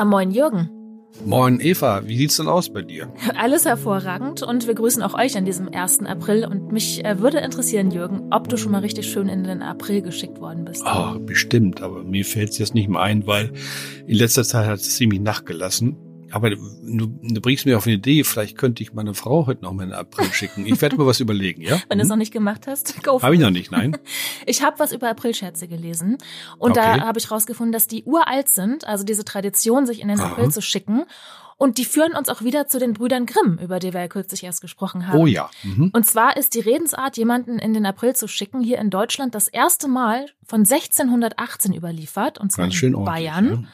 Ja, moin Jürgen. Moin Eva, wie sieht's denn aus bei dir? Alles hervorragend und wir grüßen auch euch an diesem 1. April und mich äh, würde interessieren, Jürgen, ob du schon mal richtig schön in den April geschickt worden bist. Oh, bestimmt, aber mir fällt's jetzt nicht mehr ein, weil in letzter Zeit hat es ziemlich nachgelassen. Aber du, du bringst mir auf eine Idee, vielleicht könnte ich meine Frau heute noch mal in den April schicken. Ich werde mir was überlegen, ja? Wenn du es noch nicht gemacht hast, go for Habe ich noch nicht, nein. Ich habe was über Aprilscherze gelesen und Okay. da habe ich rausgefunden, dass die uralt sind, also diese Tradition, sich in den Aha. April zu schicken. Und die führen uns auch wieder zu den Brüdern Grimm, über die wir ja kürzlich erst gesprochen haben. Oh ja. Mhm. Und zwar ist die Redensart, jemanden in den April zu schicken, hier in Deutschland das erste Mal von 1618 überliefert, und zwar Ganz schön in. Bayern. Ja.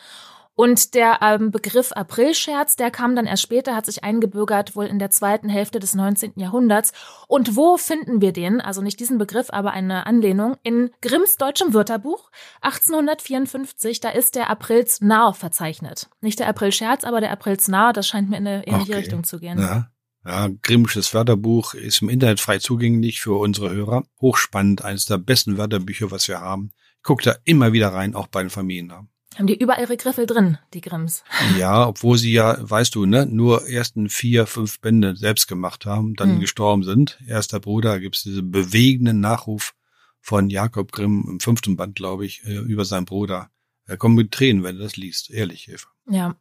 Und der ähm, Begriff Aprilscherz, der kam dann erst später, hat sich eingebürgert, wohl in der zweiten Hälfte des 19. Jahrhunderts. Und wo finden wir den? Also nicht diesen Begriff, aber eine Anlehnung. In Grimms deutschem Wörterbuch 1854, da ist der Aprilsnarr verzeichnet. Nicht der Aprilscherz, aber der Aprilsnarr, das scheint mir in eine ähnliche Okay. Richtung zu gehen. Ja. Ja, Grimmsches Wörterbuch ist im Internet frei zugänglich für unsere Hörer. Hochspannend, eines der besten Wörterbücher, was wir haben. Ich gucke da immer wieder rein, auch bei den Familiennamen. Haben die überall ihre Griffel drin, die Grimms. Ja, obwohl sie ja, weißt du, ne, nur ersten vier, fünf Bände selbst gemacht haben, dann Hm. gestorben sind. Erster Bruder gibt's diesen bewegenden Nachruf von Jakob Grimm im fünften Band, glaube ich, äh, über seinen Bruder. Er kommt mit Tränen, wenn du das liest. Ehrlich, Eva. Ja.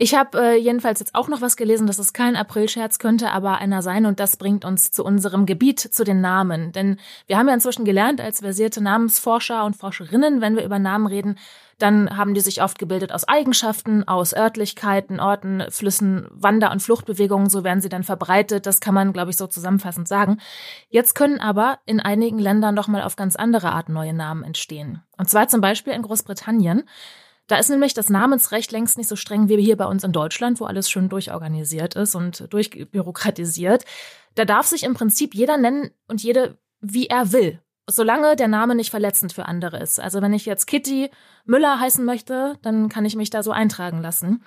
Ich habe äh, jedenfalls jetzt auch noch was gelesen, dass es kein Aprilscherz könnte, aber einer sein und das bringt uns zu unserem Gebiet, zu den Namen. Denn wir haben ja inzwischen gelernt als versierte Namensforscher und Forscherinnen, wenn wir über Namen reden, dann haben die sich oft gebildet aus Eigenschaften, aus Örtlichkeiten, Orten, Flüssen, Wander- und Fluchtbewegungen, so werden sie dann verbreitet. Das kann man, glaube ich, so zusammenfassend sagen. Jetzt können aber in einigen Ländern noch mal auf ganz andere Art neue Namen entstehen. Und zwar zum Beispiel in Großbritannien. Da ist nämlich das Namensrecht längst nicht so streng wie hier bei uns in Deutschland, wo alles schön durchorganisiert ist und durchbürokratisiert. Da darf sich im Prinzip jeder nennen und jede, wie er will. Solange der Name nicht verletzend für andere ist. Also wenn ich jetzt Kitty Müller heißen möchte, dann kann ich mich da so eintragen lassen.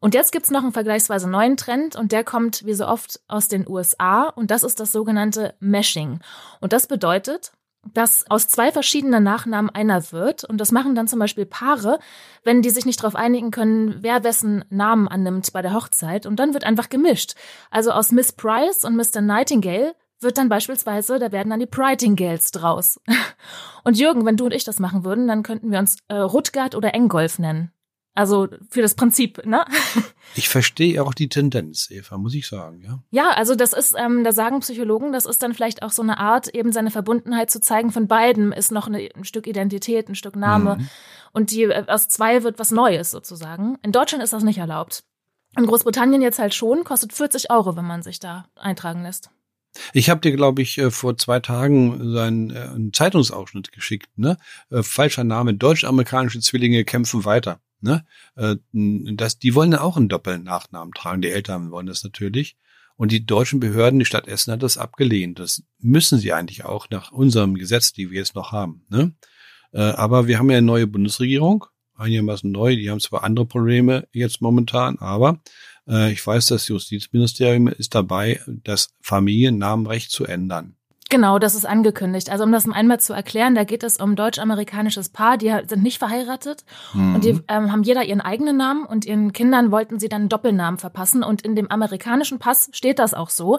Und jetzt gibt's noch einen vergleichsweise neuen Trend und der kommt wie so oft aus den USA und das ist das sogenannte Meshing. Und das bedeutet, dass aus zwei verschiedenen Nachnamen einer wird. Und das machen dann zum Beispiel Paare, wenn die sich nicht darauf einigen können, wer wessen Namen annimmt bei der Hochzeit. Und dann wird einfach gemischt. Also aus Miss Price und Mr. Nightingale wird dann beispielsweise, da werden dann die Prightingales draus. Und Jürgen, wenn du und ich das machen würden, dann könnten wir uns äh, Rutgard oder Engolf nennen. Also für das Prinzip, ne? Ich verstehe auch die Tendenz, Eva, muss ich sagen, ja. Ja, also das ist, ähm, da sagen Psychologen, das ist dann vielleicht auch so eine Art, eben seine Verbundenheit zu zeigen von beiden, ist noch eine, ein Stück Identität, ein Stück Name. Mhm. Und die äh, aus zwei wird was Neues sozusagen. In Deutschland ist das nicht erlaubt. In Großbritannien jetzt halt schon, kostet 40 Euro, wenn man sich da eintragen lässt. Ich habe dir, glaube ich, äh, vor zwei Tagen so einen, äh, einen Zeitungsausschnitt geschickt. Ne? Falscher Name, deutsch-amerikanische Zwillinge kämpfen weiter. Ne? Äh, Das, die wollen ja auch einen doppelten Nachnamen tragen. Die Eltern wollen das natürlich. Und die deutschen Behörden, die Stadt Essen hat das abgelehnt. Das müssen sie eigentlich auch nach unserem Gesetz, die wir jetzt noch haben. Ne? Äh, Aber wir haben ja eine neue Bundesregierung, einigermaßen neu. Die haben zwar andere Probleme jetzt momentan, aber äh, ich weiß, das Justizministerium ist dabei, das Familiennamenrecht zu ändern. Genau, das ist angekündigt. Also um das einmal zu erklären, da geht es um deutsch-amerikanisches Paar, die sind nicht verheiratet und die ähm, haben jeder ihren eigenen Namen und ihren Kindern wollten sie dann einen Doppelnamen verpassen und in dem amerikanischen Pass steht das auch so.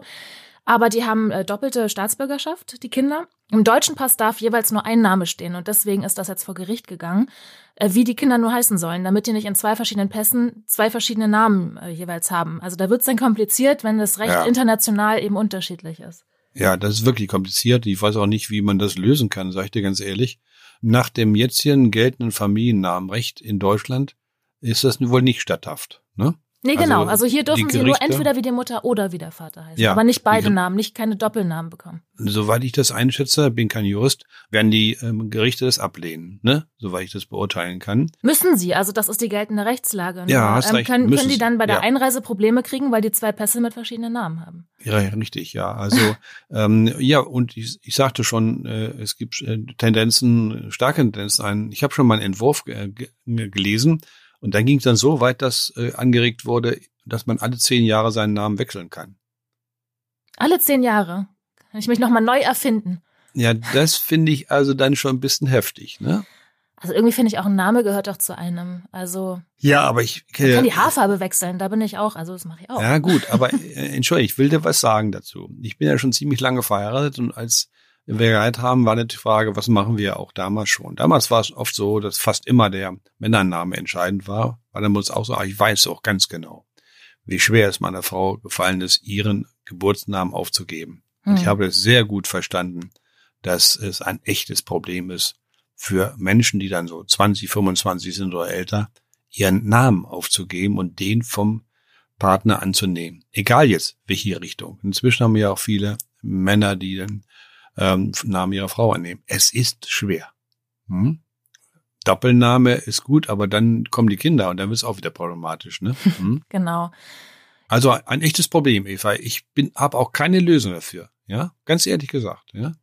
Aber die haben äh, doppelte Staatsbürgerschaft, die Kinder. Im deutschen Pass darf jeweils nur ein Name stehen und deswegen ist das jetzt vor Gericht gegangen, äh, wie die Kinder nur heißen sollen, damit die nicht in zwei verschiedenen Pässen zwei verschiedene Namen äh, jeweils haben. Also da wird es dann kompliziert, wenn das Recht Ja. international eben unterschiedlich ist. Ja, das ist wirklich kompliziert. Ich weiß auch nicht, wie man das lösen kann, sage ich dir ganz ehrlich. Nach dem jetzigen geltenden Familiennamenrecht in Deutschland ist das wohl nicht statthaft. Ne? Nee, Also, genau. Also hier dürfen sie nur entweder wie die Mutter oder wie der Vater heißen. Ja, aber nicht beide die- Namen, nicht keine Doppelnamen bekommen. Soweit ich das einschätze, bin kein Jurist, werden die ähm, Gerichte das ablehnen, ne? Soweit ich das beurteilen kann. Müssen sie, also das ist die geltende Rechtslage. Ja, Nur, hast recht, können, können die dann bei der ja. Einreise Probleme kriegen, weil die zwei Pässe mit verschiedenen Namen haben. Ja, ja, richtig, ja. Also ähm, ja, und ich, ich sagte schon, äh, es gibt äh, Tendenzen, starke Tendenzen ein. Ich habe schon mal einen Entwurf äh, ge gelesen und dann ging es dann so weit, dass äh, angeregt wurde, dass man alle zehn Jahre seinen Namen wechseln kann. Alle zehn Jahre kann ich mich nochmal neu erfinden. Ja, das finde ich also dann schon ein bisschen heftig, ne? Also irgendwie finde ich auch ein Name gehört doch zu einem. Also ja, aber ich man kann die Haarfarbe wechseln. Da bin ich auch. Also das mache ich auch. Ja gut, aber äh, entschuldige, ich will dir was sagen dazu. Ich bin ja schon ziemlich lange verheiratet und als wir geheiratet haben, war die Frage, was machen wir auch damals schon. Damals war es oft so, dass fast immer der Männername entscheidend war, weil dann muss auch so, ich weiß auch ganz genau, wie schwer es meiner Frau gefallen ist, ihren Geburtsnamen aufzugeben. Und ich hm. habe es sehr gut verstanden, dass es ein echtes Problem ist, für Menschen, die dann so 20, 25 sind oder älter, ihren Namen aufzugeben und den vom Partner anzunehmen. Egal jetzt, welche Richtung. Inzwischen haben wir ja auch viele Männer, die den ähm, Namen ihrer Frau annehmen. Es ist schwer. Hm? Doppelname ist gut, aber dann kommen die Kinder und dann wird es auch wieder problematisch. Ne? Hm? genau. Also ein echtes Problem, Eva. Ich bin, habe auch keine Lösung dafür. Ja, ganz ehrlich gesagt. Ja,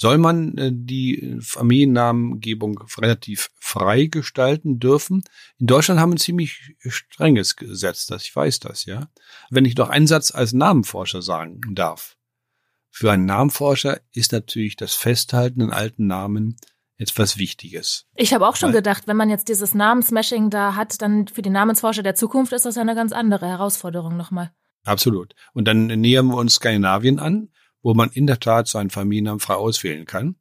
soll man äh, die Familiennamengebung relativ frei gestalten dürfen? In Deutschland haben wir ein ziemlich strenges Gesetz, das ich weiß das, ja. Wenn ich noch einen Satz als Namenforscher sagen darf. Für einen Namenforscher ist natürlich das Festhalten an alten Namen etwas Wichtiges. Ich habe auch schon Weil, gedacht, wenn man jetzt dieses Namensmashing da hat, dann für die Namensforscher der Zukunft ist das eine ganz andere Herausforderung nochmal. Absolut. Und dann nähern wir uns Skandinavien an wo man in der Tat seinen Familiennamen frei auswählen kann.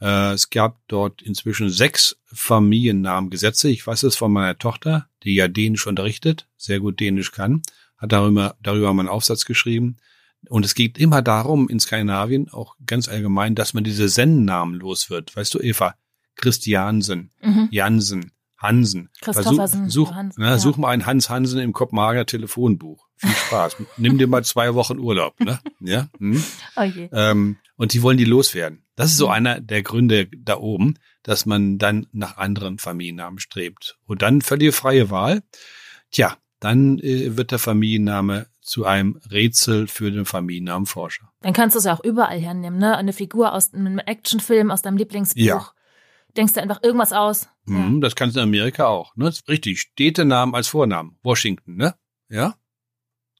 Äh, es gab dort inzwischen sechs Familiennamengesetze. Ich weiß es von meiner Tochter, die ja Dänisch unterrichtet, sehr gut Dänisch kann, hat darüber, darüber meinen Aufsatz geschrieben. Und es geht immer darum, in Skandinavien, auch ganz allgemein, dass man diese Zen-Namen los wird. Weißt du, Eva? Christiansen, mhm. Jansen, Hansen. Christophersen. Such, such, Hansen, na, ja. such mal einen Hans Hansen im Kopenhagener Telefonbuch. Viel Spaß. Nimm dir mal zwei Wochen Urlaub, ne? Ja. Hm? Oh ähm, und die wollen die loswerden. Das ist so mhm. einer der Gründe da oben, dass man dann nach anderen Familiennamen strebt. Und dann völlige freie Wahl. Tja, dann äh, wird der Familienname zu einem Rätsel für den Familiennamenforscher. Dann kannst du es ja auch überall hernehmen, ne? Eine Figur aus einem Actionfilm, aus deinem Lieblingsbuch. Ja. Denkst du einfach irgendwas aus? Mhm, ja. Das kannst du in Amerika auch, ne? Richtig. Städtenamen als Vornamen. Washington, ne? Ja?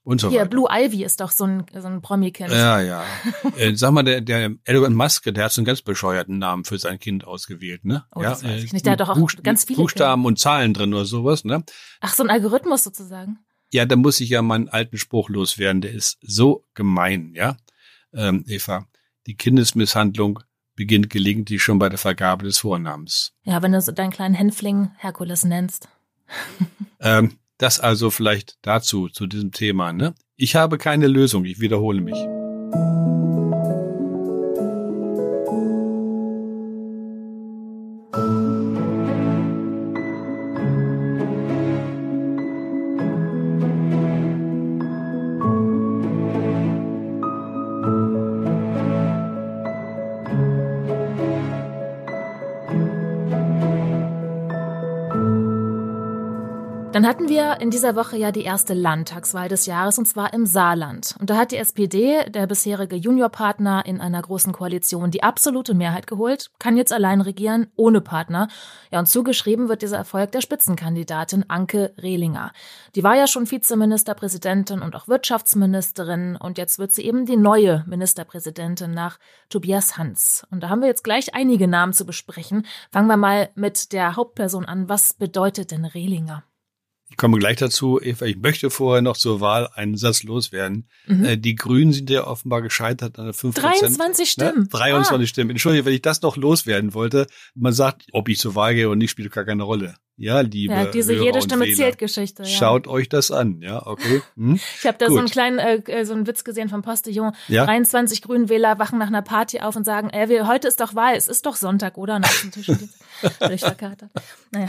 Und so Hier, weiter. Blue Ivy ist doch so ein, so ein Promi-Kind. Ja, ja. äh, sag mal, der, der Elon Musk, der hat so einen ganz bescheuerten Namen für sein Kind ausgewählt, ne? Oh, ja, das weiß ich nicht. Der hat doch auch Buch, ganz viele Buchstaben Kinder. und Zahlen drin oder sowas, ne? Ach, so ein Algorithmus sozusagen. Ja, da muss ich ja meinen alten Spruch loswerden. Der ist so gemein, ja? Ähm, Eva, die Kindesmisshandlung beginnt gelegentlich schon bei der Vergabe des Vornamens. Ja, wenn du so deinen kleinen Hänfling Herkules nennst. ähm, das also vielleicht dazu, zu diesem Thema. Ne? Ich habe keine Lösung, ich wiederhole mich. Dann hatten wir in dieser Woche ja die erste Landtagswahl des Jahres und zwar im Saarland. Und da hat die SPD, der bisherige Juniorpartner in einer großen Koalition, die absolute Mehrheit geholt, kann jetzt allein regieren, ohne Partner. Ja, und zugeschrieben wird dieser Erfolg der Spitzenkandidatin Anke Rehlinger. Die war ja schon Vizeministerpräsidentin und auch Wirtschaftsministerin und jetzt wird sie eben die neue Ministerpräsidentin nach Tobias Hans. Und da haben wir jetzt gleich einige Namen zu besprechen. Fangen wir mal mit der Hauptperson an. Was bedeutet denn Rehlinger? Ich komme gleich dazu, Eva. Ich möchte vorher noch zur Wahl einen Satz loswerden. Mhm. Äh, die Grünen sind ja offenbar gescheitert an der 5 23 Stimmen. Ne? 23 ah. Stimmen. Entschuldige, wenn ich das noch loswerden wollte. Man sagt, ob ich zur Wahl gehe oder nicht, spielt gar keine Rolle. Ja, liebe ja, diese Hörer jede Stimme zählt Geschichte. Ja. Schaut euch das an, ja, okay. Hm? Ich habe da Gut. so einen kleinen äh, äh, so einen Witz gesehen vom Postillon. Ja? 23 Grünwähler wachen nach einer Party auf und sagen, ey, wir, heute ist doch Wahl, es ist doch Sonntag, oder? Und auf dem Tisch durchverkatert. Naja.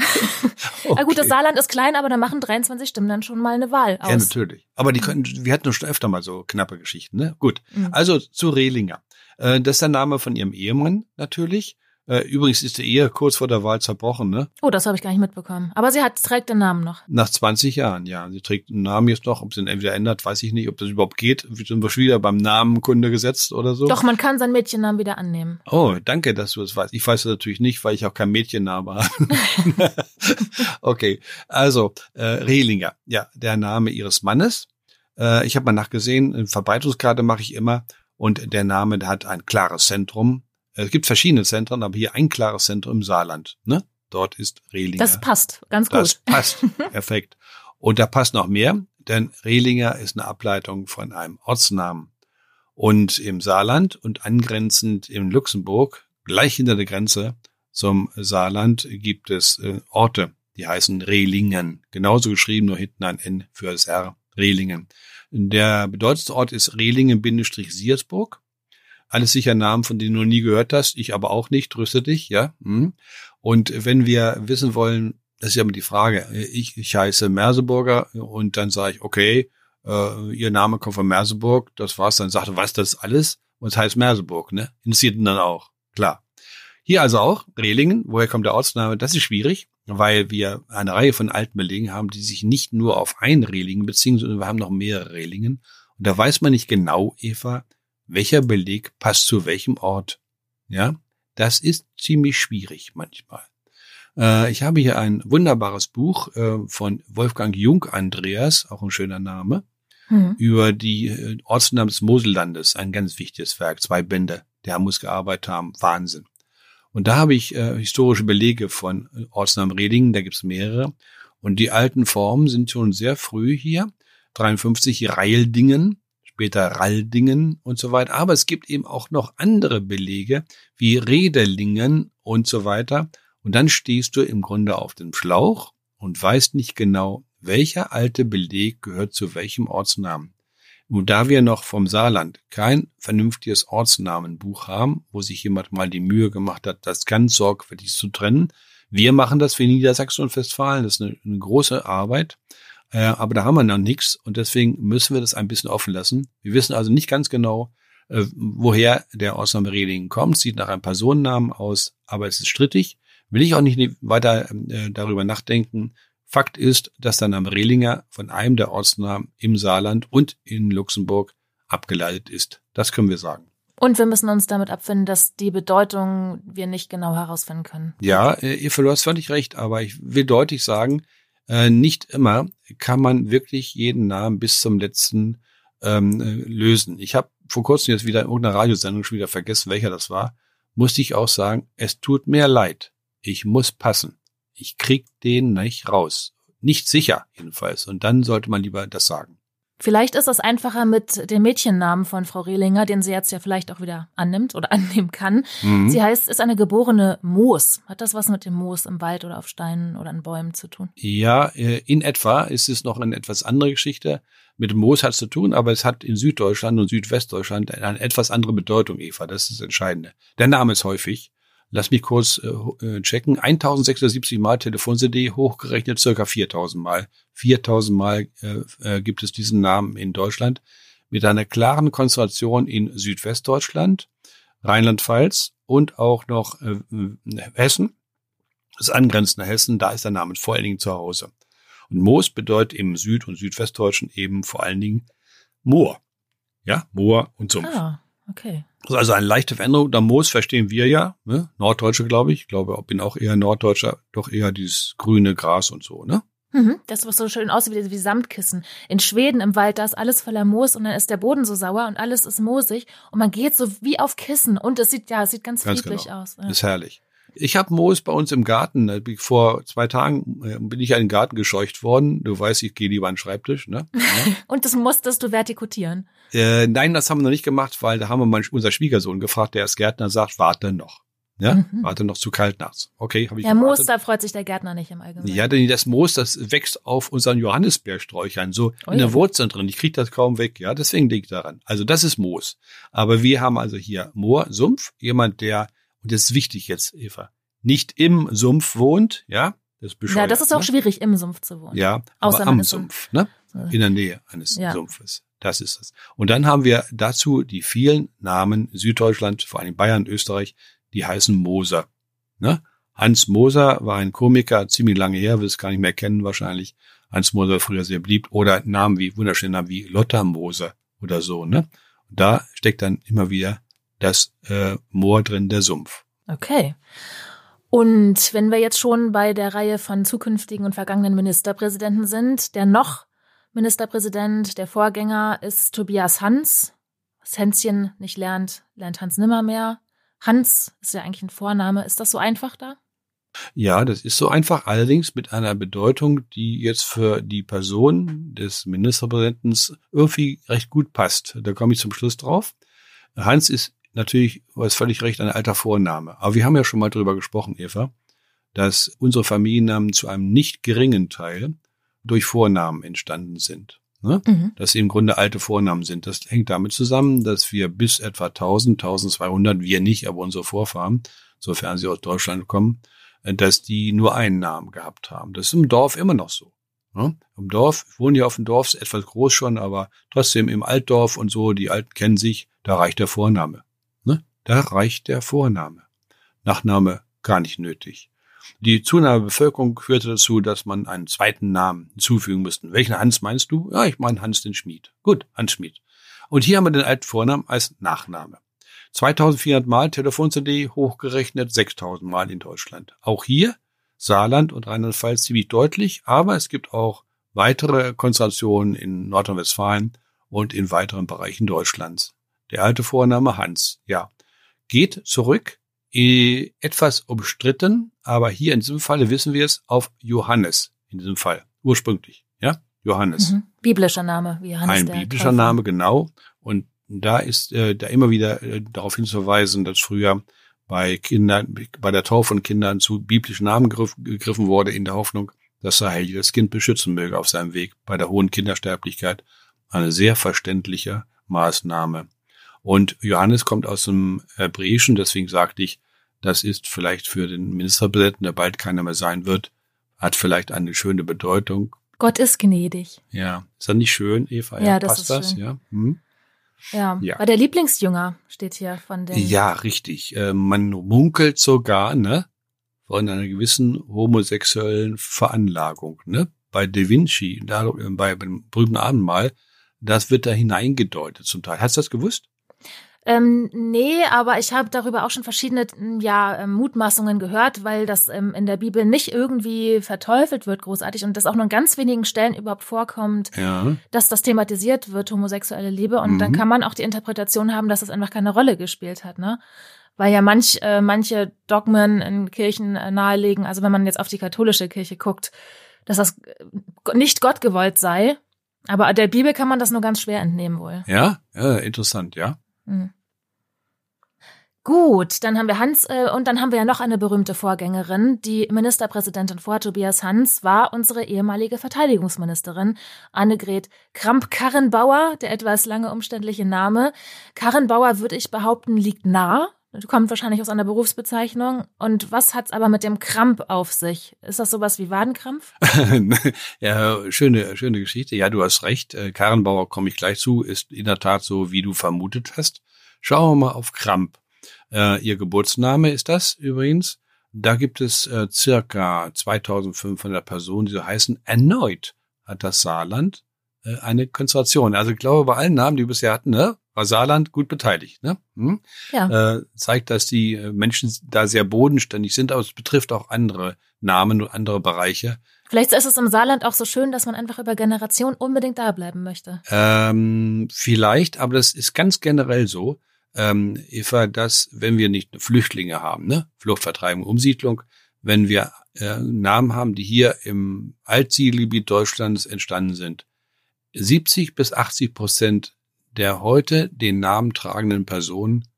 Okay. Na gut, das Saarland ist klein, aber da machen 23 Stimmen dann schon mal eine Wahl aus. Ja, natürlich. Aber die können, wir hatten schon öfter mal so knappe Geschichten, ne? Gut. Mhm. Also zu Rehlinger. Äh, das ist der Name von ihrem Ehemann natürlich. Äh, übrigens ist die Ehe kurz vor der Wahl zerbrochen, ne? Oh, das habe ich gar nicht mitbekommen. Aber sie hat, trägt den Namen noch. Nach 20 Jahren, ja. Sie trägt den Namen jetzt noch. Ob sie ihn entweder ändert, weiß ich nicht. Ob das überhaupt geht. Sind wir schon wieder beim Namenkunde gesetzt oder so? Doch, man kann seinen Mädchennamen wieder annehmen. Oh, danke, dass du es das weißt. Ich weiß es natürlich nicht, weil ich auch kein Mädchenname habe. okay, also äh, Rehlinger, ja, der Name ihres Mannes. Äh, ich habe mal nachgesehen, Verbreitungskarte mache ich immer. Und der Name der hat ein klares Zentrum, es gibt verschiedene Zentren, aber hier ein klares Zentrum im Saarland. Ne? dort ist Rehlinger. Das passt, ganz gut. Das passt, perfekt. Und da passt noch mehr, denn Rehlinger ist eine Ableitung von einem Ortsnamen. Und im Saarland und angrenzend in Luxemburg, gleich hinter der Grenze zum Saarland, gibt es äh, Orte, die heißen Rehlingen. Genauso geschrieben, nur hinten ein N für das R. Rehlingen. Der bedeutendste Ort ist Rehlingen-Siersburg. Alles sicher Namen, von denen du noch nie gehört hast. Ich aber auch nicht. Tröste dich, ja. Hm. Und wenn wir wissen wollen, das ist ja immer die Frage. Ich, ich heiße Merseburger und dann sage ich, okay, äh, ihr Name kommt von Merseburg, das war's. Dann sagt er, was das alles? Und es heißt Merseburg, ne? Interessiert ihn dann auch. Klar. Hier also auch Rehlingen. Woher kommt der Ortsname? Das ist schwierig, weil wir eine Reihe von alten Belegen haben, die sich nicht nur auf ein Rehlingen beziehen, sondern wir haben noch mehrere Rehlingen. Und da weiß man nicht genau, Eva, welcher Beleg passt zu welchem Ort. Ja, das ist ziemlich schwierig manchmal. Äh, ich habe hier ein wunderbares Buch äh, von Wolfgang Jung Andreas, auch ein schöner Name, hm. über die äh, Ortsnamen des Mosellandes, ein ganz wichtiges Werk, zwei Bände, der muss gearbeitet haben, Wahnsinn. Und da habe ich historische Belege von Ortsnamen Redingen, da gibt's mehrere. Und die alten Formen sind schon sehr früh hier. 53 Reildingen, später Raldingen und so weiter. Aber es gibt eben auch noch andere Belege wie Redelingen und so weiter. Und dann stehst du im Grunde auf dem Schlauch und weißt nicht genau, welcher alte Beleg gehört zu welchem Ortsnamen. Und da wir noch vom Saarland kein vernünftiges Ortsnamenbuch haben, wo sich jemand mal die Mühe gemacht hat, das ganz sorgfältig zu trennen, wir machen das für Niedersachsen und Westfalen. Das ist eine, eine große Arbeit. Äh, aber da haben wir noch nichts und deswegen müssen wir das ein bisschen offen lassen. Wir wissen also nicht ganz genau, äh, woher der Ausnahme Redingen kommt. Sieht nach einem Personennamen aus, aber es ist strittig. Will ich auch nicht weiter äh, darüber nachdenken. Fakt ist, dass der Name Rehlinger von einem der Ortsnamen im Saarland und in Luxemburg abgeleitet ist. Das können wir sagen. Und wir müssen uns damit abfinden, dass die Bedeutung wir nicht genau herausfinden können. Ja, äh, du hast völlig recht, aber ich will deutlich sagen, äh, nicht immer kann man wirklich jeden Namen bis zum letzten ähm, äh, lösen. Ich habe vor kurzem jetzt wieder in irgendeiner Radiosendung schon wieder vergessen, welcher das war, musste ich auch sagen, es tut mir leid. Ich muss passen. Ich krieg den nicht raus. Nicht sicher, jedenfalls. Und dann sollte man lieber das sagen. Vielleicht ist es einfacher mit dem Mädchennamen von Frau Rehlinger, den sie jetzt ja vielleicht auch wieder annimmt oder annehmen kann. Mhm. Sie heißt, ist eine geborene Moos. Hat das was mit dem Moos im Wald oder auf Steinen oder an Bäumen zu tun? Ja, äh, in etwa ist es noch eine etwas andere Geschichte. Mit dem Moos hat es zu tun, aber es hat in Süddeutschland und Südwestdeutschland eine etwas andere Bedeutung, Eva. Das ist das Entscheidende. Der Name ist häufig. Lass mich kurz äh, äh checken. 1670 Mal Telefon-CD, hochgerechnet circa 4000 Mal. 4000 Mal äh, äh, gibt es diesen Namen in Deutschland mit einer klaren Konzentration in Südwestdeutschland, Rheinland-Pfalz und auch noch äh, Hessen. Das angrenzende Hessen, da ist der Name vor allen Dingen zu Hause. Und Moos bedeutet im Süd- und Südwestdeutschen eben vor allen Dingen Moor. Ja, Moor und Sumpf. Ah, okay. Das ist also eine leichte Veränderung. Der Moos verstehen wir ja, ne? Norddeutsche, glaube ich. Ich glaube, bin auch eher Norddeutscher, doch eher dieses grüne Gras und so, ne? Mhm, das was so schön aussieht wie, wie Samtkissen. In Schweden im Wald, da ist alles voller Moos und dann ist der Boden so sauer und alles ist moosig und man geht so wie auf Kissen und es sieht, ja, es sieht ganz, ganz friedlich genau. aus. Ja. Ist herrlich. Ich habe Moos bei uns im Garten. Vor zwei Tagen äh, bin ich in den Garten gescheucht worden. Du weißt, ich gehe lieber an den Schreibtisch. Ne? Ja. und das musstest du vertikutieren? Äh, nein, das haben wir noch nicht gemacht, weil da haben wir mal unser Schwiegersohn gefragt, der ist Gärtner, sagt, warte noch. Ja, mhm. warte noch zu kalt nachts. Okay, habe ich Ja, Moos, da freut sich der Gärtner nicht im Allgemeinen. Ja, denn das Moos, das wächst auf unseren Johannisbeersträuchern, so oh, in der Wurzel drin. Ich kriege das kaum weg, ja, deswegen liegt daran. Also das ist Moos. Aber wir haben also hier Moor, Sumpf, jemand, der, und das ist wichtig jetzt, Eva, nicht im Sumpf wohnt, ja, das ist. Ja, das ist auch ne? schwierig, im Sumpf zu wohnen. Ja, Außer aber am Sumpf, ne? In der Nähe eines ja. Sumpfes. Das ist es. Und dann haben wir dazu die vielen Namen Süddeutschland, vor allem Bayern, Österreich, die heißen Moser. Ne? Hans Moser war ein Komiker, ziemlich lange her, will es gar nicht mehr kennen wahrscheinlich. Hans Moser war früher sehr beliebt. Oder Namen wie, wunderschöne Namen wie Lotta Moser oder so. Ne? Und da steckt dann immer wieder das äh, Moor drin, der Sumpf. Okay. Und wenn wir jetzt schon bei der Reihe von zukünftigen und vergangenen Ministerpräsidenten sind, der noch Ministerpräsident, der Vorgänger ist Tobias Hans. Was Hänschen nicht lernt, lernt Hans nimmer mehr. Hans ist ja eigentlich ein Vorname. Ist das so einfach da? Ja, das ist so einfach, allerdings mit einer Bedeutung, die jetzt für die Person des Ministerpräsidenten irgendwie recht gut passt. Da komme ich zum Schluss drauf. Hans ist natürlich, du hast völlig recht, ein alter Vorname. Aber wir haben ja schon mal darüber gesprochen, Eva, dass unsere Familiennamen zu einem nicht geringen Teil durch Vornamen entstanden sind. Ne? Mhm. Dass sie im Grunde alte Vornamen sind. Das hängt damit zusammen, dass wir bis etwa 1000, 1200, wir nicht, aber unsere Vorfahren, sofern sie aus Deutschland kommen, äh, dass die nur einen Namen gehabt haben. Das ist im Dorf immer noch so. Ne? Im Dorf, ich wohne ja auf dem Dorf, ist etwas groß schon, aber trotzdem im Altdorf und so, die Alten kennen sich, da reicht der Vorname. Da reicht der Vorname. Nachname gar nicht nötig. Die Zunahme der Bevölkerung führte dazu, dass man einen zweiten Namen hinzufügen musste. Welchen Hans meinst du? Ja, ich meine Hans den Schmied. Gut, Hans Schmied. Und hier haben wir den alten Vornamen als Nachname. 2400 Mal Telefon-CD hochgerechnet, 6000 Mal in Deutschland. Auch hier Saarland und Rheinland-Pfalz ziemlich deutlich, aber es gibt auch weitere Konzentrationen in Nordrhein-Westfalen und in weiteren Bereichen Deutschlands. Der alte Vorname Hans, ja, geht zurück äh, etwas umstritten, aber hier in diesem Falle wissen wir es auf Johannes, in diesem Fall, ursprünglich, ja, Johannes. Mhm. Biblischer Name, wie Johannes Ein biblischer Täufer. Name, genau. Und da ist äh, da immer wieder äh, darauf hinzuweisen, dass früher bei Kindern, bei der Taufe von Kindern zu biblischen Namen gegriff, gegriffen wurde, in der Hoffnung, dass der Heilige das Kind beschützen möge auf seinem Weg bei der hohen Kindersterblichkeit. Eine sehr verständliche Maßnahme. Und Johannes kommt aus dem Hebräischen, deswegen sagte ich, das ist vielleicht für den Ministerpräsidenten, der bald keiner mehr sein wird, hat vielleicht eine schöne Bedeutung. Gott ist gnädig. Ja, ist das nicht schön, Eva? Ja, ja das passt ist das, schön. ja. Hm? Ja, ja. War der Lieblingsjünger, steht hier von den. Ja, richtig. Äh, man munkelt sogar, ne? Von einer gewissen homosexuellen Veranlagung, ne? Bei Da Vinci, da, bei, beim berühmten Abendmahl, das wird da hineingedeutet zum Teil. Hast du das gewusst? Ähm, nee, aber ich habe darüber auch schon verschiedene ja, ähm, Mutmaßungen gehört, weil das ähm, in der Bibel nicht irgendwie verteufelt wird großartig und das auch nur an ganz wenigen Stellen überhaupt vorkommt, ja. dass das thematisiert wird, homosexuelle Liebe. Und mhm. dann kann man auch die Interpretation haben, dass das einfach keine Rolle gespielt hat, ne? Weil ja manch, äh, manche Dogmen in Kirchen äh, nahelegen, also wenn man jetzt auf die katholische Kirche guckt, dass das äh, nicht Gott gewollt sei. Aber der Bibel kann man das nur ganz schwer entnehmen wohl. Ja, ja interessant, ja. Mhm. Gut, dann haben wir Hans äh, und dann haben wir ja noch eine berühmte Vorgängerin. Die Ministerpräsidentin vor Tobias Hans war unsere ehemalige Verteidigungsministerin Annegret Kramp-Karrenbauer, der etwas lange umständliche Name. Karrenbauer, würde ich behaupten, liegt nah. Kommt wahrscheinlich aus einer Berufsbezeichnung. Und was hat's aber mit dem Kramp auf sich? Ist das sowas wie Wadenkrampf? ja, schöne, schöne Geschichte. Ja, du hast recht. Äh, Karrenbauer komme ich gleich zu, ist in der Tat so, wie du vermutet hast. Schauen wir mal auf Kramp. Äh, ihr Geburtsname ist das übrigens. Da gibt es äh, circa 2500 Personen, die so heißen. Erneut hat das Saarland äh, eine Konzentration. Also ich glaube, bei allen Namen, die wir bisher hatten, ne, war Saarland gut beteiligt. Ne? Hm? Ja. Äh, zeigt, dass die äh, Menschen da sehr bodenständig sind, aber es betrifft auch andere Namen und andere Bereiche. Vielleicht ist es im Saarland auch so schön, dass man einfach über Generationen unbedingt da bleiben möchte. Ähm, vielleicht, aber das ist ganz generell so ähm, Eva, dass wenn wir nicht Flüchtlinge haben, ne, Fluchtvertreibung, Umsiedlung, wenn wir äh, Namen haben, die hier im Altsiedlgebiet Deutschlands entstanden sind, 70 bis 80 Prozent der heute den Namen tragenden Personen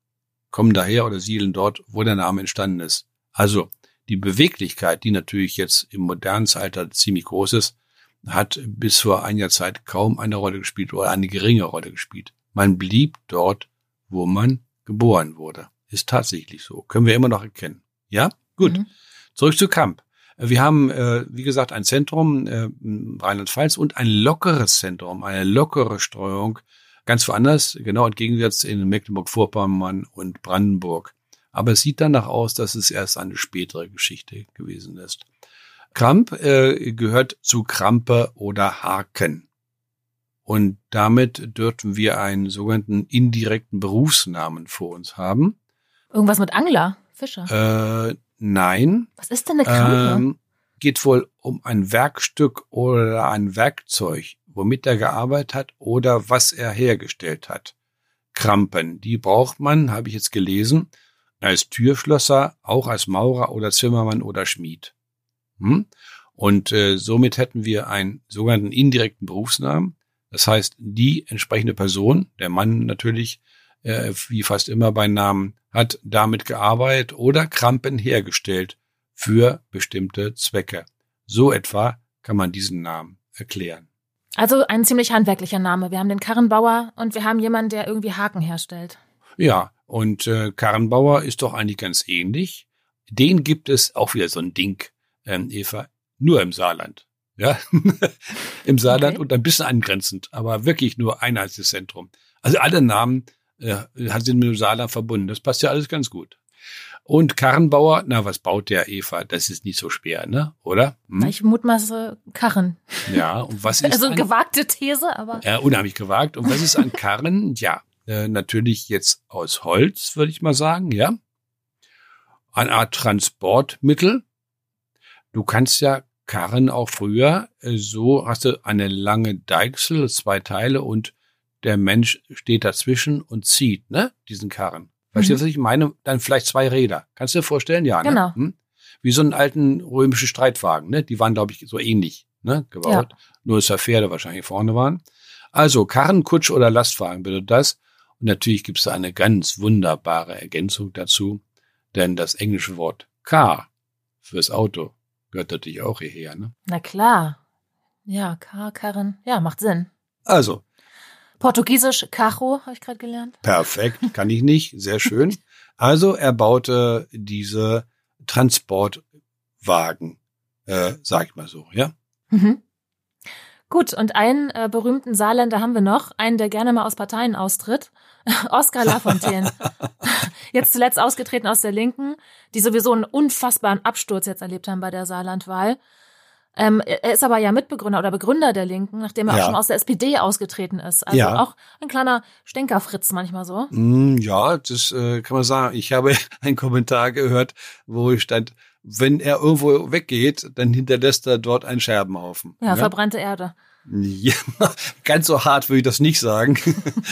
kommen daher oder siedeln dort, wo der Name entstanden ist. Also die Beweglichkeit, die natürlich jetzt im modernen Zeitalter ziemlich groß ist, hat bis vor einiger Zeit kaum eine Rolle gespielt oder eine geringe Rolle gespielt. Man blieb dort, wo man geboren wurde. Ist tatsächlich so. Können wir immer noch erkennen. Ja? Gut. Mhm. Zurück zu Kamp. Wir haben, äh, wie gesagt, ein Zentrum äh, Rheinland-Pfalz und ein lockeres Zentrum, eine lockere Streuung, ganz woanders, genau entgegengesetzt in Mecklenburg-Vorpommern und Brandenburg. Aber es sieht danach aus, dass es erst eine spätere Geschichte gewesen ist. Kramp äh, gehört zu Krampe oder Haken. Und damit dürften wir einen sogenannten indirekten Berufsnamen vor uns haben. Irgendwas mit Angler, Fischer? Äh, nein. Was ist denn eine Krampe? Ähm, geht wohl um ein Werkstück oder ein Werkzeug, womit er gearbeitet hat oder was er hergestellt hat. Krampen, die braucht man, habe ich jetzt gelesen, als Türschlosser, auch als Maurer oder Zimmermann oder Schmied. Hm? Und äh, somit hätten wir einen sogenannten indirekten Berufsnamen. Das heißt, die entsprechende Person, der Mann natürlich, äh, wie fast immer bei Namen, hat damit gearbeitet oder Krampen hergestellt für bestimmte Zwecke. So etwa kann man diesen Namen erklären. Also ein ziemlich handwerklicher Name. Wir haben den Karrenbauer und wir haben jemanden, der irgendwie Haken herstellt. Ja, und äh, Karrenbauer ist doch eigentlich ganz ähnlich. Den gibt es auch wieder so ein Ding, ähm, Eva, nur im Saarland. Ja, im Saarland okay. und ein bisschen angrenzend, aber wirklich nur ein einziges Zentrum. Also alle Namen äh, sind mit dem Saarland verbunden. Das passt ja alles ganz gut. Und Karrenbauer, na, was baut der Eva? Das ist nicht so schwer, ne? Oder? Hm? Ich mutmaße Karren. Ja, und was ist Also an, gewagte These, aber. Ja, unheimlich gewagt. Und was ist an Karren? Ja, äh, natürlich jetzt aus Holz, würde ich mal sagen, ja. Eine Art Transportmittel. Du kannst ja Karren auch früher, äh, so hast du eine lange Deichsel, zwei Teile und der Mensch steht dazwischen und zieht, ne, diesen Karren. Verstehst du, mhm. was ich meine? Dann vielleicht zwei Räder. Kannst du dir vorstellen? Ja, ne? Genau. Hm? Wie so einen alten römischen Streitwagen, ne? Die waren, glaube ich, so ähnlich, ne, gebaut. Ja. Nur, dass da Pferde wahrscheinlich vorne waren. Also, Karren, Kutsch oder Lastwagen bedeutet das. Und natürlich gibt es da eine ganz wunderbare Ergänzung dazu. Denn das englische Wort Car fürs Auto gehört natürlich auch hierher, ne? Na klar. Ja, Car, Karren. Ja, macht Sinn. Also, Portugiesisch Cajo, habe ich gerade gelernt. Perfekt, kann ich nicht. Sehr schön. Also er baute diese Transportwagen, äh, sag ich mal so, ja. Mhm. Gut, und einen äh, berühmten Saarländer haben wir noch, einen, der gerne mal aus Parteien austritt. Oskar Lafontaine. jetzt zuletzt ausgetreten aus der Linken, die sowieso einen unfassbaren Absturz jetzt erlebt haben bei der Saarlandwahl. Ähm, er ist aber ja Mitbegründer oder Begründer der Linken, nachdem er ja. auch schon aus der SPD ausgetreten ist. Also ja. auch ein kleiner Stänkerfritz manchmal so. Mm, ja, das äh, kann man sagen. Ich habe einen Kommentar gehört, wo stand, wenn er irgendwo weggeht, dann hinterlässt er dort einen Scherbenhaufen. Ja, ja? verbrannte Erde. Ja, ganz so hart würde ich das nicht sagen.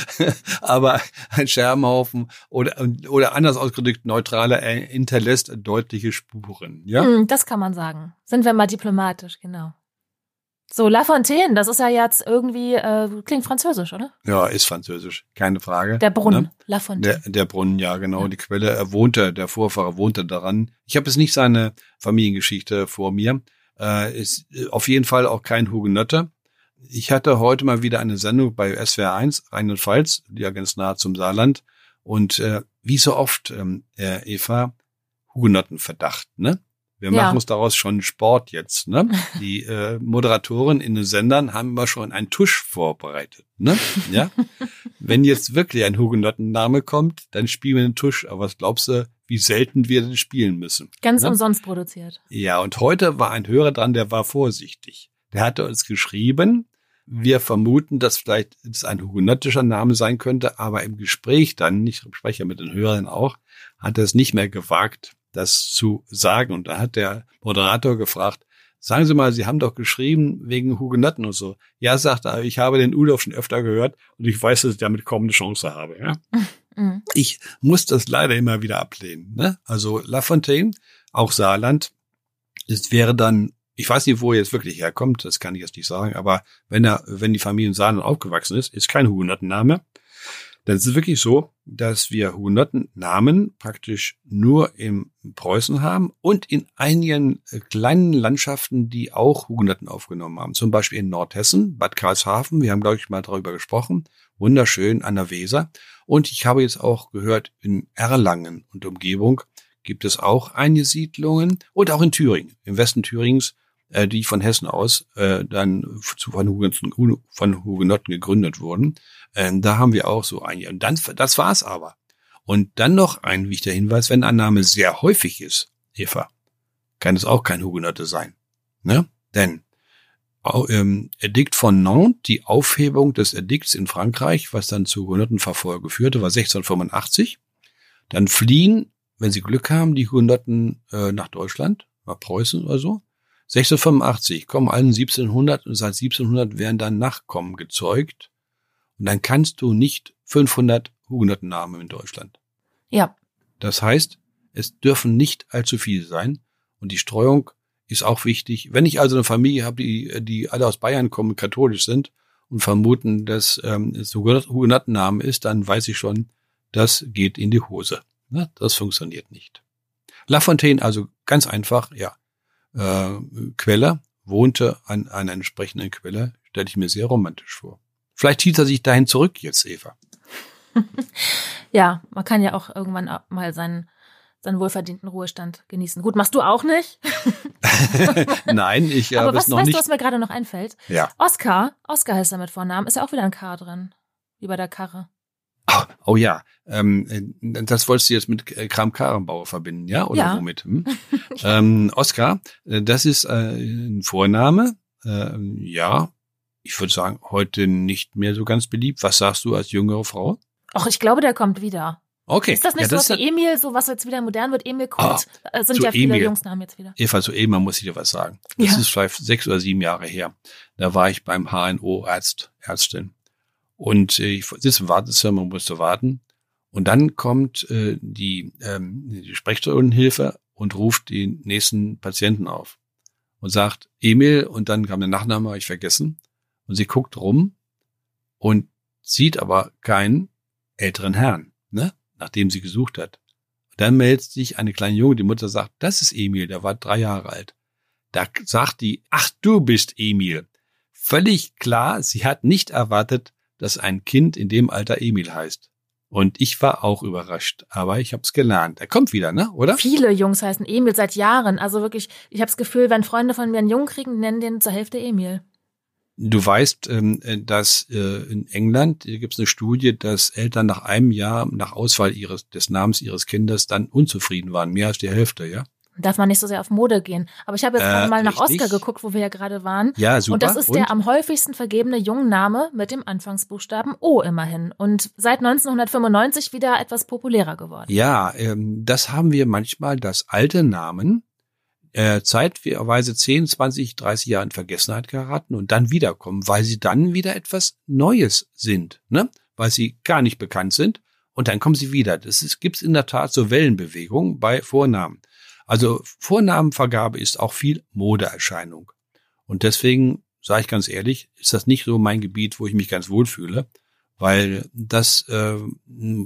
Aber ein Scherbenhaufen oder, oder anders ausgedrückt, neutraler hinterlässt deutliche Spuren. Ja, hm, das kann man sagen. Sind wir mal diplomatisch, genau. So, La Fontaine, das ist ja jetzt irgendwie, äh, klingt französisch, oder? Ja, ist französisch, keine Frage. Der Brunnen, ne? La Fontaine. Der, der Brunnen, ja, genau, ja. die Quelle. Er wohnte, der Vorfahrer wohnte daran. Ich habe jetzt nicht seine Familiengeschichte vor mir. Äh, ist äh, auf jeden Fall auch kein Hugenotte ich hatte heute mal wieder eine Sendung bei SWR 1, Rheinland-Pfalz, die ja ganz nah zum Saarland. Und äh, wie so oft, ähm, äh, Eva, Hugenottenverdacht, ne? Wir ja. machen uns daraus schon Sport jetzt, ne? Die äh, Moderatoren in den Sendern haben immer schon einen Tusch vorbereitet, ne? Ja? Wenn jetzt wirklich ein Hugenottenname kommt, dann spielen wir den Tusch. Aber was glaubst du, wie selten wir den spielen müssen? Ganz ne? umsonst produziert. Ja, und heute war ein Hörer dran, der war vorsichtig. Der hatte uns geschrieben, wir vermuten, dass vielleicht es ein hugenottischer Name sein könnte, aber im Gespräch dann, ich spreche mit den Hörern auch, hat er es nicht mehr gewagt, das zu sagen. Und da hat der Moderator gefragt, sagen Sie mal, Sie haben doch geschrieben wegen Hugenotten und so. Ja, sagt er, ich habe den Udolf schon öfter gehört und ich weiß, dass ich damit kaum eine Chance habe. Ja? Mhm. Ich muss das leider immer wieder ablehnen. Ne? Also La Fontaine, auch Saarland, es wäre dann ich weiß nicht, wo er jetzt wirklich herkommt, das kann ich jetzt nicht sagen, aber wenn er, wenn die Familie in Saarland aufgewachsen ist, ist kein Hugenottenname. Dann ist es wirklich so, dass wir Hugenottennamen praktisch nur im Preußen haben und in einigen äh, kleinen Landschaften, die auch Hugenotten aufgenommen haben. Zum Beispiel in Nordhessen, Bad Karlshafen. Wir haben, glaube ich, mal darüber gesprochen. Wunderschön an der Weser. Und ich habe jetzt auch gehört, in Erlangen und Umgebung gibt es auch einige Siedlungen und auch in Thüringen, im Westen Thürings äh, die von Hessen aus äh, dann zu von, Hugenotten, von Hugenotten gegründet wurden. Ähm, da haben wir auch so einige. Und dann, das war's aber. Und dann noch ein wichtiger Hinweis, wenn ein Name sehr häufig ist, Eva, kann es auch kein Hugenotte sein. Ne? Denn ähm, Edikt von Nantes, die Aufhebung des Edikts in Frankreich, was dann zu Hugenottenverfolge führte, war 1685. Dann fliehen, wenn sie Glück haben, die Hugenotten äh, nach Deutschland, nach Preußen oder so. 1685 kommen allen 1700 und seit 1700 werden dann Nachkommen gezeugt. Und dann kannst du nicht 500 Hugenottennamen in Deutschland. Ja. Das heißt, es dürfen nicht allzu viele sein und die Streuung ist auch wichtig. Wenn ich also eine Familie habe, die, die alle aus Bayern kommen, katholisch sind und vermuten, dass ähm, es Hugenottennamen ist, dann weiß ich schon, das geht in die Hose. Ne? Das funktioniert nicht. La Fontaine, also ganz einfach, ja, äh, Quelle, wohnte an, einer entsprechenden Quelle, stelle ich mir sehr romantisch vor. Vielleicht zieht er sich dahin zurück jetzt, Eva. ja, man kann ja auch irgendwann mal seinen, seinen wohlverdienten Ruhestand genießen. Gut, machst du auch nicht? Nein, ich habe Aber was, noch weißt nicht. du, was mir gerade noch einfällt? Ja. Oscar, Oscar heißt er mit Vornamen, ist ja auch wieder ein K drin. Wie bei der Karre. Oh, oh ja, ähm, äh, das wolltest du jetzt mit Kram Karrenbauer verbinden, ja? Oder Ja. womit? Hm? ähm, Oskar, äh, das ist äh, ein Vorname. Äh, ja, ich würde sagen, heute nicht mehr so ganz beliebt. Was sagst du als jüngere Frau? Och, ich glaube, der kommt wieder. Okay. Ist das nicht ja, so was wie Emil, so was jetzt wieder modern wird? Emil Kurt. Äh, sind zu ja viele Emil. Jungsnamen jetzt wieder. Eva, so eben, man muss ich dir was sagen. Das Ja. ist vielleicht sechs oder sieben Jahre her. Da war ich beim HNO-Arzt, Ärztin. Und äh, ich sitze im Wartezimmer und musste warten. Und dann kommt äh, die, ähm, die Sprechstundenhilfe und ruft den nächsten Patienten auf und sagt Emil und dann kam der Nachname, habe ich vergessen. Und sie guckt rum und sieht aber keinen älteren Herrn, ne? nachdem sie gesucht hat. Dann meldet sich eine kleine Junge, die Mutter sagt, das ist Emil, der war drei Jahre alt. Da sagt die, ach du bist Emil. Völlig klar, sie hat nicht erwartet, dass ein Kind in dem Alter Emil heißt. Und ich war auch überrascht, aber ich habe es gelernt. Er kommt wieder, ne? Oder? Viele Jungs heißen Emil seit Jahren. Also wirklich, ich habe das Gefühl, wenn Freunde von mir einen Jungen kriegen, nennen den zur Hälfte Emil. Du weißt, ähm, dass äh, in England gibt es eine Studie, dass Eltern nach einem Jahr nach Auswahl ihres des Namens ihres Kindes dann unzufrieden waren, mehr als die Hälfte, ja? Darf man nicht so sehr auf Mode gehen. Aber ich habe jetzt Äh, mal nach richtig. Oscar geguckt, wo wir ja gerade waren. Ja, super. Und das ist der am häufigsten vergebene Jungenname mit dem Anfangsbuchstaben O immerhin. Und seit 1995 wieder etwas populärer geworden. Ja, ähm, das haben wir manchmal, dass alte Namen äh, zeitweise 10, 20, 30 Jahre in Vergessenheit geraten und dann wiederkommen, weil sie dann wieder etwas Neues sind, ne? Weil sie gar nicht bekannt sind und dann kommen sie wieder. Das ist, gibt's in der Tat so Wellenbewegungen bei Vornamen. Also Vornamenvergabe ist auch viel Modeerscheinung. Und deswegen sage ich ganz ehrlich, ist das nicht so mein Gebiet, wo ich mich ganz wohlfühle, weil das äh,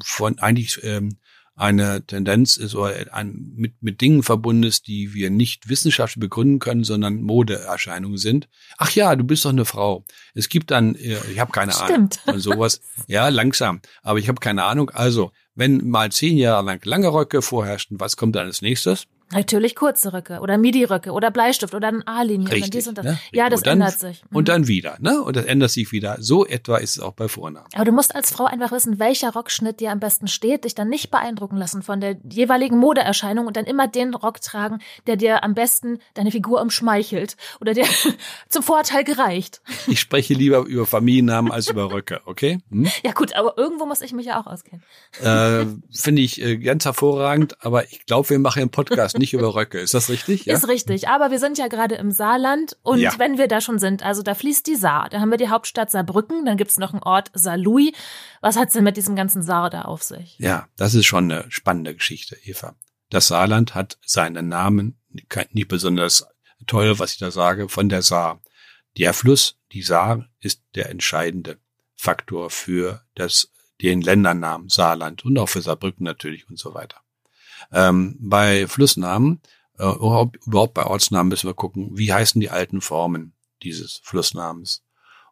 von eigentlich ähm, eine Tendenz ist oder ein, mit, mit Dingen verbunden ist, die wir nicht wissenschaftlich begründen können, sondern Modeerscheinungen sind. Ach ja, du bist doch eine Frau. Es gibt dann, äh, ich habe keine Stimmt. Ahnung, und sowas. Ja, langsam, aber ich habe keine Ahnung. Also, wenn mal zehn Jahre lang lange Röcke vorherrschten, was kommt dann als nächstes? Natürlich kurze Röcke oder Midi-Röcke oder Bleistift oder ein A-Linie. Richtig, dies und das. ne? Ja, das dann- ändert sich. Mhm. Und dann wieder, ne? Und das ändert sich wieder. So etwa ist es auch bei Vornamen. Aber du musst als Frau einfach wissen, welcher Rockschnitt dir am besten steht, dich dann nicht beeindrucken lassen von der jeweiligen Modeerscheinung und dann immer den Rock tragen, der dir am besten deine Figur umschmeichelt oder der zum Vorteil gereicht. Ich spreche lieber über Familiennamen als über Röcke, okay? Hm? Ja gut, aber irgendwo muss ich mich ja auch auskennen. Äh, Finde ich äh, ganz hervorragend, aber ich glaube, wir machen einen Podcast nicht über Röcke. Ist das richtig? Ja? Ist richtig, aber wir sind ja gerade im Saarland und Ja. wenn wir da schon sind, also da fließt die Saar, da haben wir die Hauptstadt Saarbrücken, dann gibt's noch einen Ort Saarlouis. Was hat's denn mit diesem ganzen Saar da auf sich? ja, das ist schon eine spannende Geschichte, Eva. Das Saarland hat seinen Namen, nicht besonders toll, was ich da sage, von der Saar. Der Fluss, die Saar, ist der entscheidende Faktor für das, den Ländernamen Saarland und auch für Saarbrücken natürlich und so weiter. Ähm, bei Flussnamen, äh, überhaupt, bei Ortsnamen müssen wir gucken, wie heißen die alten Formen dieses Flussnamens.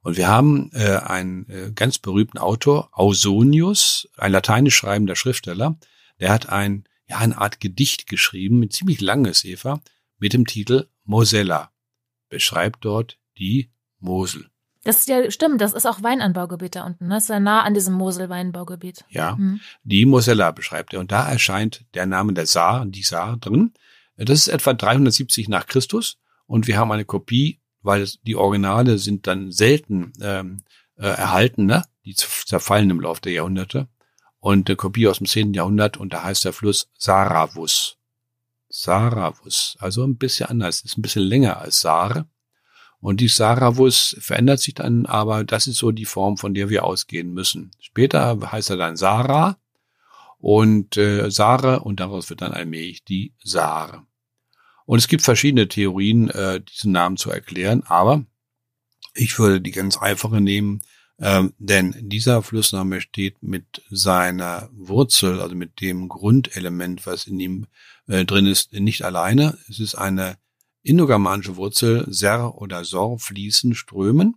Und wir haben äh, einen äh, ganz berühmten Autor, Ausonius, ein lateinisch schreibender Schriftsteller, der hat ein, ja, eine Art Gedicht geschrieben, ein ziemlich langes, Eva, mit dem Titel Mosella. Beschreibt dort die Mosel. Das ist ja stimmt, das ist auch Weinanbaugebiet da unten, ne? Das ist ja nah an diesem Mosel-Weinbaugebiet. Ja, Hm. die Mosella beschreibt er. Und da erscheint der Name der Saar, die Saar drin. Das ist etwa 370 nach Christus. Und wir haben eine Kopie, weil die Originale sind dann selten ähm, äh, erhalten, ne? Die zerfallen im Laufe der Jahrhunderte. Und eine Kopie aus dem 10. Jahrhundert und da heißt der Fluss Saravus. Saravus, also ein bisschen anders, ist ein bisschen länger als Saare. Und die Saravus verändert sich dann, aber das ist so die Form, von der wir ausgehen müssen. Später heißt er dann Sarah und äh, Saare und daraus wird dann allmählich die Saare. Und es gibt verschiedene Theorien, äh, diesen Namen zu erklären, aber ich würde die ganz einfache nehmen, ähm, denn dieser Flussname steht mit seiner Wurzel, also mit dem Grundelement, was in ihm äh, drin ist, nicht alleine. Es ist eine indogermanische Wurzel, ser oder sor, fließen, strömen.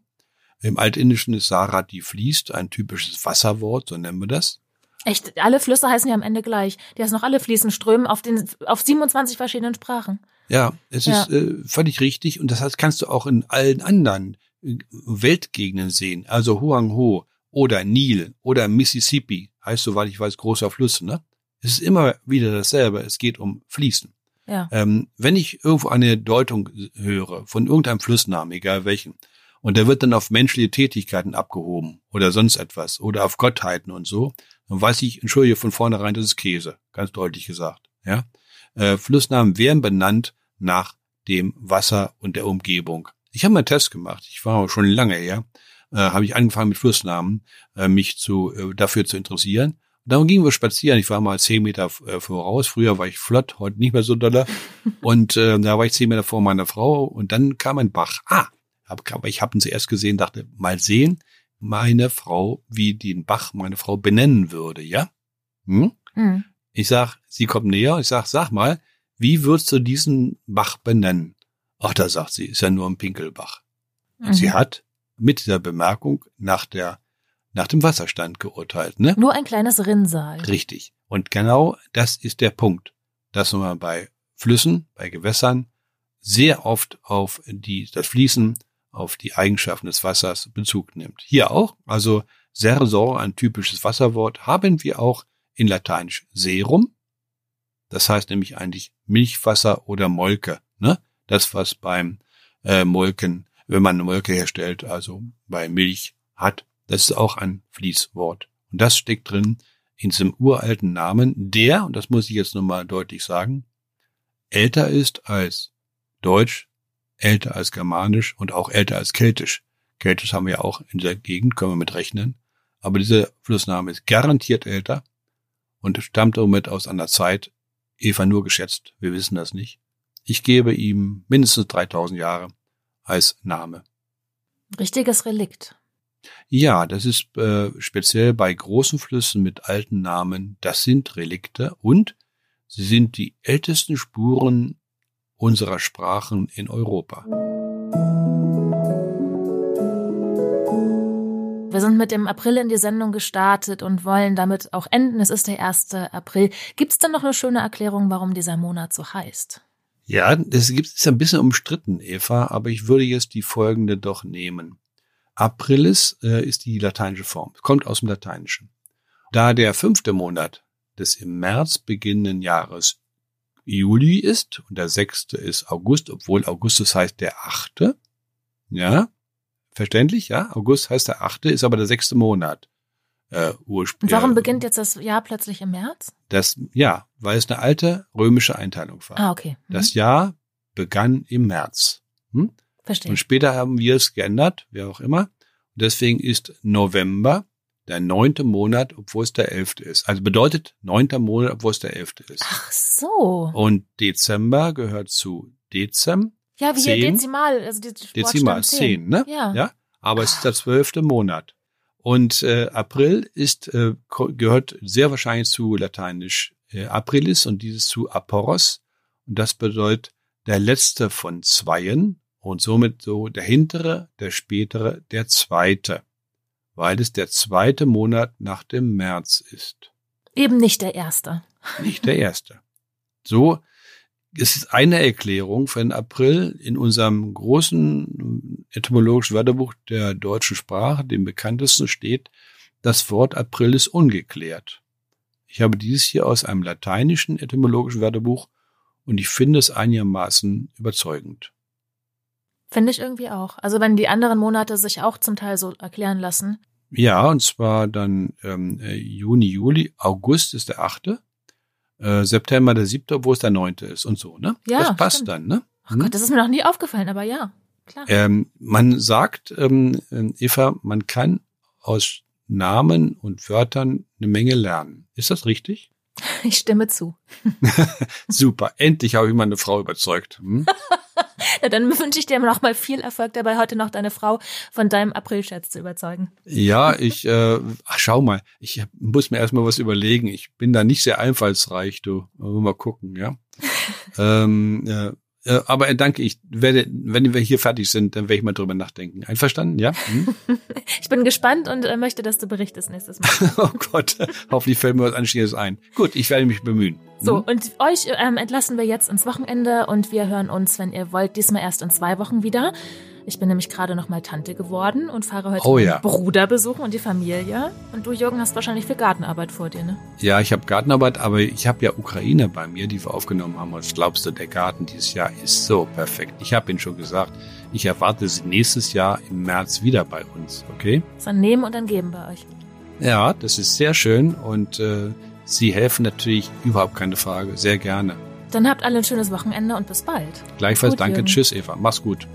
Im Altindischen ist Sarat, die fließt, ein typisches Wasserwort, so nennen wir das. Echt, alle Flüsse heißen ja am Ende gleich. Die heißen noch alle fließen, strömen auf den, auf 27 verschiedenen Sprachen. Ja, es ja. ist äh, völlig richtig und das heißt, kannst du auch in allen anderen äh, Weltgegenden sehen. Also Huang Ho oder Nil oder Mississippi heißt soweit ich weiß großer Fluss, ne? Es ist immer wieder dasselbe. Es geht um Fließen. Ja. Ähm, wenn ich irgendwo eine Deutung höre von irgendeinem Flussnamen, egal welchen, und der wird dann auf menschliche Tätigkeiten abgehoben oder sonst etwas oder auf Gottheiten und so, dann weiß ich, entschuldige von vornherein, das ist Käse, ganz deutlich gesagt. Ja, äh, Flussnamen werden benannt nach dem Wasser und der Umgebung. Ich habe mal einen Test gemacht. Ich war schon lange her, äh, habe ich angefangen mit Flussnamen äh, mich zu äh, dafür zu interessieren. Dann gingen wir spazieren. Ich war mal zehn Meter äh, voraus. Früher war ich flott, heute nicht mehr so doller. und äh, da war ich zehn Meter vor meiner Frau und dann kam ein Bach. Ah, aber ich habe ihn zuerst gesehen, dachte, mal sehen, meine Frau, wie den Bach meine Frau benennen würde, ja? Hm? Mhm. Ich sag, sie kommt näher, ich sag, sag mal, wie würdest du diesen Bach benennen? Ach, da sagt sie, ist ja nur ein Pinkelbach. Mhm. Sie hat mit dieser Bemerkung nach der, nach dem Wasserstand geurteilt, ne? Nur ein kleines Rinnsal. Richtig. Und genau das ist der Punkt, dass man bei Flüssen, bei Gewässern sehr oft auf die, das Fließen auf die Eigenschaften des Wassers Bezug nimmt. Hier auch, also Sersor, ein typisches Wasserwort, haben wir auch in Lateinisch Serum. Das heißt nämlich eigentlich Milchwasser oder Molke. Ne? Das, was beim äh, Molken, wenn man eine Molke herstellt, also bei Milch hat, das ist auch ein Fließwort. Und das steckt drin in diesem uralten Namen, der, und das muss ich jetzt nochmal deutlich sagen, älter ist als Deutsch, älter als Germanisch und auch älter als Keltisch. Keltisch haben wir ja auch in der Gegend, können wir mit rechnen. Aber dieser Flussname ist garantiert älter und stammt somit aus einer Zeit, Eva nur geschätzt, wir wissen das nicht. Ich gebe ihm mindestens 3000 Jahre als Name. Richtiges Relikt. Ja, das ist äh, speziell bei großen Flüssen mit alten Namen, das sind Relikte und sie sind die ältesten Spuren unserer Sprachen in Europa. Wir sind mit dem April in die Sendung gestartet und wollen damit auch enden. Es ist der 1. April. Gibt es denn noch eine schöne Erklärung, warum dieser Monat so heißt? Ja, das gibt es ein bisschen umstritten, Eva, aber ich würde jetzt die folgende doch nehmen. Aprilis äh, ist die lateinische Form, kommt aus dem Lateinischen. Da der fünfte Monat des im März beginnenden Jahres Juli ist und der sechste ist August, obwohl Augustus heißt der achte. Ja, verständlich, ja. August heißt der achte, ist aber der sechste Monat. Äh, ursprünglich. Und warum beginnt jetzt das Jahr plötzlich im März? Das, ja, weil es eine alte römische Einteilung war. Ah, okay. Mhm. Das Jahr begann im März. Hm? Verstehe. Und später haben wir es geändert, wer auch immer. Und deswegen ist November der neunte Monat, obwohl es der elfte ist. Also bedeutet neunter Monat, obwohl es der elfte ist. Ach so. Und Dezember gehört zu Dezem. Ja, wie 10, hier Dezimal, also die Dezimal, zehn, ne? Ja. ja. Aber es ist der zwölfte Monat. Und äh, April ist äh, gehört sehr wahrscheinlich zu Lateinisch äh, Aprilis und dieses zu Aporos. Und das bedeutet der letzte von zweien und somit so der hintere, der spätere, der zweite weil es der zweite Monat nach dem März ist. Eben nicht der erste. Nicht der erste. So ist es eine Erklärung für den April in unserem großen etymologischen Wörterbuch der deutschen Sprache, dem bekanntesten steht, das Wort April ist ungeklärt. Ich habe dieses hier aus einem lateinischen etymologischen Wörterbuch und ich finde es einigermaßen überzeugend. Finde ich irgendwie auch. Also wenn die anderen Monate sich auch zum Teil so erklären lassen. Ja, und zwar dann ähm, äh, Juni, Juli, August ist der achte, äh, September der siebte, wo es der neunte ist und so, ne? Ja. Das passt stimmt. dann, ne? Ach hm? Gott, das ist mir noch nie aufgefallen, aber ja, klar. Ähm, man sagt, ähm, äh, Eva, man kann aus Namen und Wörtern eine Menge lernen. Ist das richtig? Ich stimme zu. Super, endlich habe ich meine Frau überzeugt. Hm? ja, dann wünsche ich dir noch mal viel Erfolg dabei, heute noch deine Frau von deinem Aprilscherz zu überzeugen. Ja, ich, äh, ach, schau mal, ich muss mir erstmal was überlegen. Ich bin da nicht sehr einfallsreich, du. Mal gucken, ja. ähm, äh, äh, aber danke, ich werde, wenn wir hier fertig sind, dann werde ich mal drüber nachdenken. Einverstanden, ja? Hm? ich bin gespannt und äh, möchte, dass du berichtest nächstes Mal. oh Gott, hoffentlich fällt mir was Anständiges ein. Gut, ich werde mich bemühen. So, hm? und euch ähm, entlassen wir jetzt ins Wochenende und wir hören uns, wenn ihr wollt, diesmal erst in zwei Wochen wieder. Ich bin nämlich gerade noch mal Tante geworden und fahre heute oh, ja. Bruder besuchen und die Familie. Und du, Jürgen, hast wahrscheinlich viel Gartenarbeit vor dir, ne? Ja, ich habe Gartenarbeit, aber ich habe ja Ukraine bei mir, die wir aufgenommen haben. Und was glaubst du, der Garten dieses Jahr ist so perfekt. Ich habe Ihnen schon gesagt, ich erwarte sie nächstes Jahr im März wieder bei uns, okay? Das ist ein Nehmen und ein Geben bei euch. Ja, das ist sehr schön und äh, Sie helfen natürlich überhaupt keine Frage, sehr gerne. Dann habt alle ein schönes Wochenende und bis bald. Gleichfalls Gut, danke. Jürgen. Tschüss, Eva. Mach's gut.